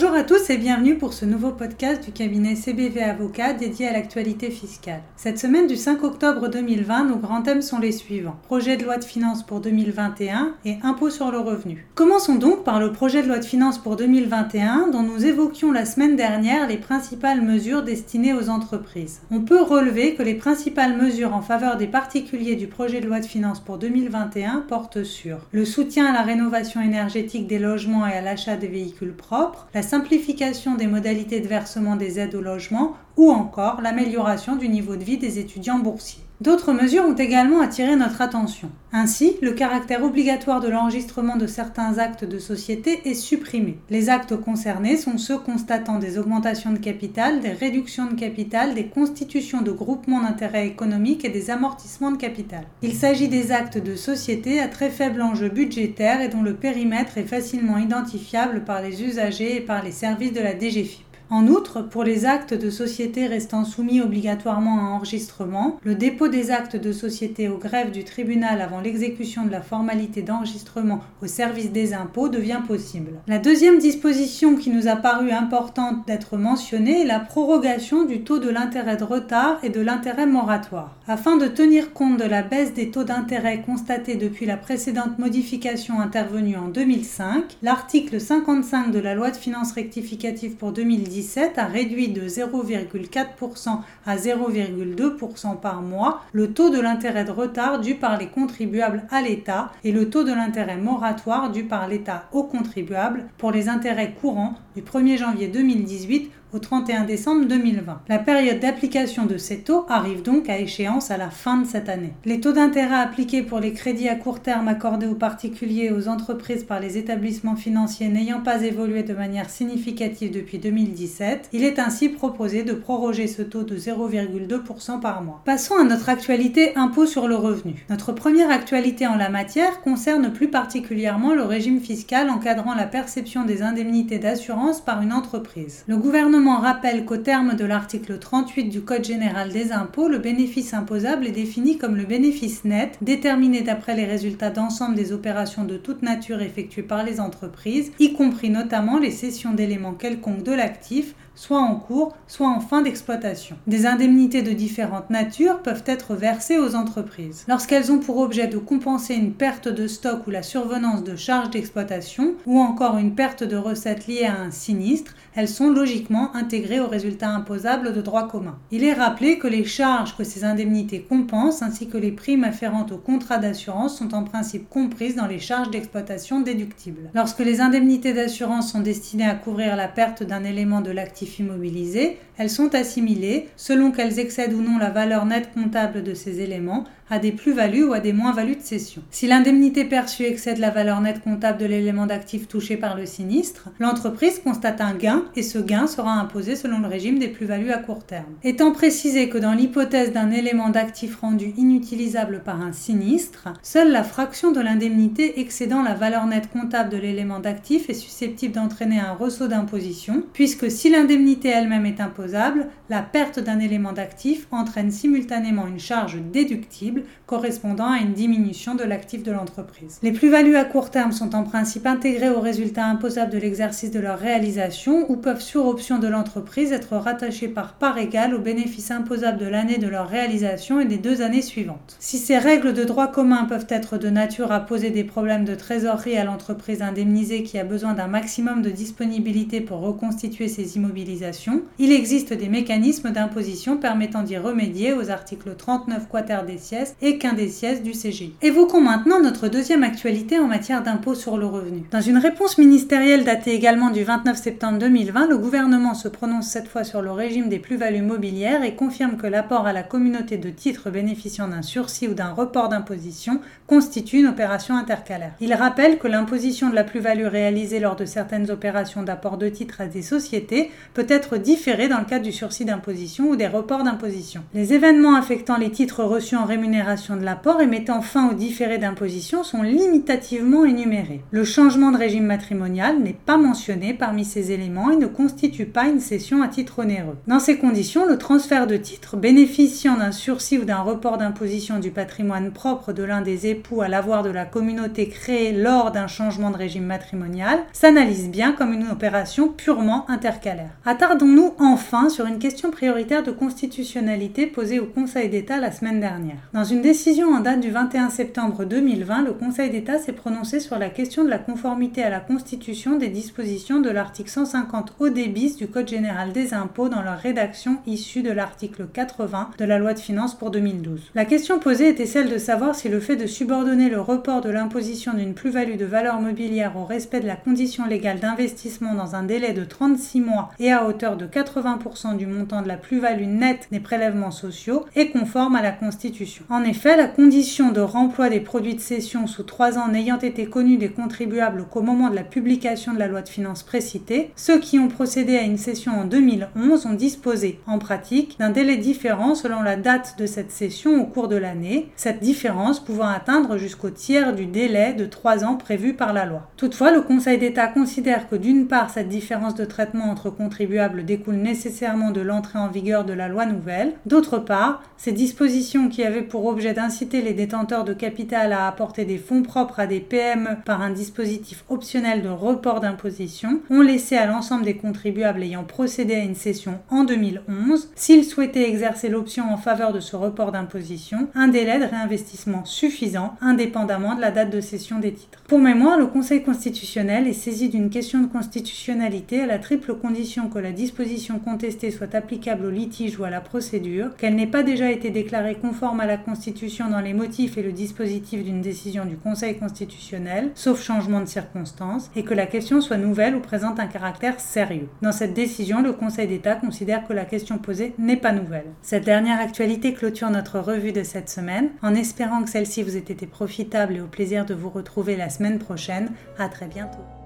Bonjour à tous et bienvenue pour ce nouveau podcast du cabinet CBV Avocat dédié à l'actualité fiscale. Cette semaine du 5 octobre 2020, nos grands thèmes sont les suivants. Projet de loi de finances pour 2021 et impôt sur le revenu. Commençons donc par le projet de loi de finances pour 2021 dont nous évoquions la semaine dernière les principales mesures destinées aux entreprises. On peut relever que les principales mesures en faveur des particuliers du projet de loi de finances pour 2021 portent sur le soutien à la rénovation énergétique des logements et à l'achat des véhicules propres, simplification des modalités de versement des aides au logement ou encore l'amélioration du niveau de vie des étudiants boursiers. D'autres mesures ont également attiré notre attention. Ainsi, le caractère obligatoire de l'enregistrement de certains actes de société est supprimé. Les actes concernés sont ceux constatant des augmentations de capital, des réductions de capital, des constitutions de groupements d'intérêt économique et des amortissements de capital. Il s'agit des actes de société à très faible enjeu budgétaire et dont le périmètre est facilement identifiable par les usagers et par les services de la DGFIP. En outre, pour les actes de société restant soumis obligatoirement à enregistrement, le dépôt des actes de société au greffe du tribunal avant l'exécution de la formalité d'enregistrement au service des impôts devient possible. La deuxième disposition qui nous a paru importante d'être mentionnée est la prorogation du taux de l'intérêt de retard et de l'intérêt moratoire. Afin de tenir compte de la baisse des taux d'intérêt constatée depuis la précédente modification intervenue en 2005, l'article 55 de la loi de finances rectificative pour 2010 a réduit de 0,4% à 0,2% par mois le taux de l'intérêt de retard dû par les contribuables à l'État et le taux de l'intérêt moratoire dû par l'État aux contribuables pour les intérêts courants du 1er janvier 2018 au 31 décembre 2020. La période d'application de ces taux arrive donc à échéance à la fin de cette année. Les taux d'intérêt appliqués pour les crédits à court terme accordés aux particuliers et aux entreprises par les établissements financiers n'ayant pas évolué de manière significative depuis 2017, il est ainsi proposé de proroger ce taux de 0,2% par mois. Passons à notre actualité impôt sur le revenu. Notre première actualité en la matière concerne plus particulièrement le régime fiscal encadrant la perception des indemnités d'assurance par une entreprise. Le gouvernement rappelle qu'au terme de l'article 38 du Code général des impôts, le bénéfice imposable est défini comme le bénéfice net déterminé d'après les résultats d'ensemble des opérations de toute nature effectuées par les entreprises, y compris notamment les cessions d'éléments quelconques de l'actif, soit en cours, soit en fin d'exploitation. Des indemnités de différentes natures peuvent être versées aux entreprises. Lorsqu'elles ont pour objet de compenser une perte de stock ou la survenance de charges d'exploitation, ou encore une perte de recettes liées à un sinistre, elles sont logiquement intégrées aux résultats imposables de droit commun. Il est rappelé que les charges que ces indemnités compensent ainsi que les primes afférentes au contrat d'assurance sont en principe comprises dans les charges d'exploitation déductibles. Lorsque les indemnités d'assurance sont destinées à couvrir la perte d'un élément de l'actif immobilisées, elles sont assimilées, selon qu'elles excèdent ou non la valeur nette comptable de ces éléments, à des plus-values ou à des moins-values de cession. Si l'indemnité perçue excède la valeur nette comptable de l'élément d'actif touché par le sinistre, l'entreprise constate un gain et ce gain sera imposé selon le régime des plus-values à court terme. Étant précisé que dans l'hypothèse d'un élément d'actif rendu inutilisable par un sinistre, seule la fraction de l'indemnité excédant la valeur nette comptable de l'élément d'actif est susceptible d'entraîner un ressaut d'imposition, puisque si l'indemnité elle-même est imposable, la perte d'un élément d'actif entraîne simultanément une charge déductible correspondant à une diminution de l'actif de l'entreprise. Les plus-values à court terme sont en principe intégrées aux résultats imposables de l'exercice de leur réalisation ou peuvent sur option de l'entreprise être rattachées par part égale aux bénéfices imposables de l'année de leur réalisation et des deux années suivantes. Si ces règles de droit commun peuvent être de nature à poser des problèmes de trésorerie à l'entreprise indemnisée qui a besoin d'un maximum de disponibilité pour reconstituer ses immobilisations, il existe des mécanismes d'imposition permettant d'y remédier aux articles 39 quater des et qu'un des sièges du CGI. Évoquons maintenant notre deuxième actualité en matière d'impôt sur le revenu. Dans une réponse ministérielle datée également du 29 septembre 2020, le gouvernement se prononce cette fois sur le régime des plus-values mobilières et confirme que l'apport à la communauté de titres bénéficiant d'un sursis ou d'un report d'imposition constitue une opération intercalaire. Il rappelle que l'imposition de la plus-value réalisée lors de certaines opérations d'apport de titres à des sociétés peut être différée dans le cadre du sursis d'imposition ou des reports d'imposition. Les événements affectant les titres reçus en rémunération de l'apport et mettant fin au différé d'imposition sont limitativement énumérés. Le changement de régime matrimonial n'est pas mentionné parmi ces éléments et ne constitue pas une cession à titre onéreux. Dans ces conditions, le transfert de titres bénéficiant d'un sursis ou d'un report d'imposition du patrimoine propre de l'un des époux à l'avoir de la communauté créée lors d'un changement de régime matrimonial s'analyse bien comme une opération purement intercalaire. Attardons-nous enfin sur une question prioritaire de constitutionnalité posée au Conseil d'État la semaine dernière. Une décision en date du 21 septembre 2020, le Conseil d'État s'est prononcé sur la question de la conformité à la Constitution des dispositions de l'article 150 au bis du Code général des impôts dans leur rédaction issue de l'article 80 de la loi de finances pour 2012. La question posée était celle de savoir si le fait de subordonner le report de l'imposition d'une plus-value de valeur mobilière au respect de la condition légale d'investissement dans un délai de 36 mois et à hauteur de 80% du montant de la plus-value nette des prélèvements sociaux est conforme à la Constitution. Effet, la condition de remploi des produits de cession sous 3 ans n'ayant été connue des contribuables qu'au moment de la publication de la loi de finances précitée, ceux qui ont procédé à une cession en 2011 ont disposé, en pratique, d'un délai différent selon la date de cette cession au cours de l'année, cette différence pouvant atteindre jusqu'au tiers du délai de 3 ans prévu par la loi. Toutefois, le Conseil d'État considère que d'une part, cette différence de traitement entre contribuables découle nécessairement de l'entrée en vigueur de la loi nouvelle, d'autre part, ces dispositions qui avaient pour objet d'inciter les détenteurs de capital à apporter des fonds propres à des PME par un dispositif optionnel de report d'imposition ont laissé à l'ensemble des contribuables ayant procédé à une cession en 2011, s'ils souhaitaient exercer l'option en faveur de ce report d'imposition, un délai de réinvestissement suffisant indépendamment de la date de cession des titres. Pour mémoire, le Conseil constitutionnel est saisi d'une question de constitutionnalité à la triple condition que la disposition contestée soit applicable au litige ou à la procédure, qu'elle n'ait pas déjà été déclarée conforme à la Constitution dans les motifs et le dispositif d'une décision du Conseil constitutionnel, sauf changement de circonstances, et que la question soit nouvelle ou présente un caractère sérieux. Dans cette décision, le Conseil d'État considère que la question posée n'est pas nouvelle. Cette dernière actualité clôture notre revue de cette semaine, en espérant que celle-ci vous ait été profitable et au plaisir de vous retrouver la semaine prochaine. À très bientôt.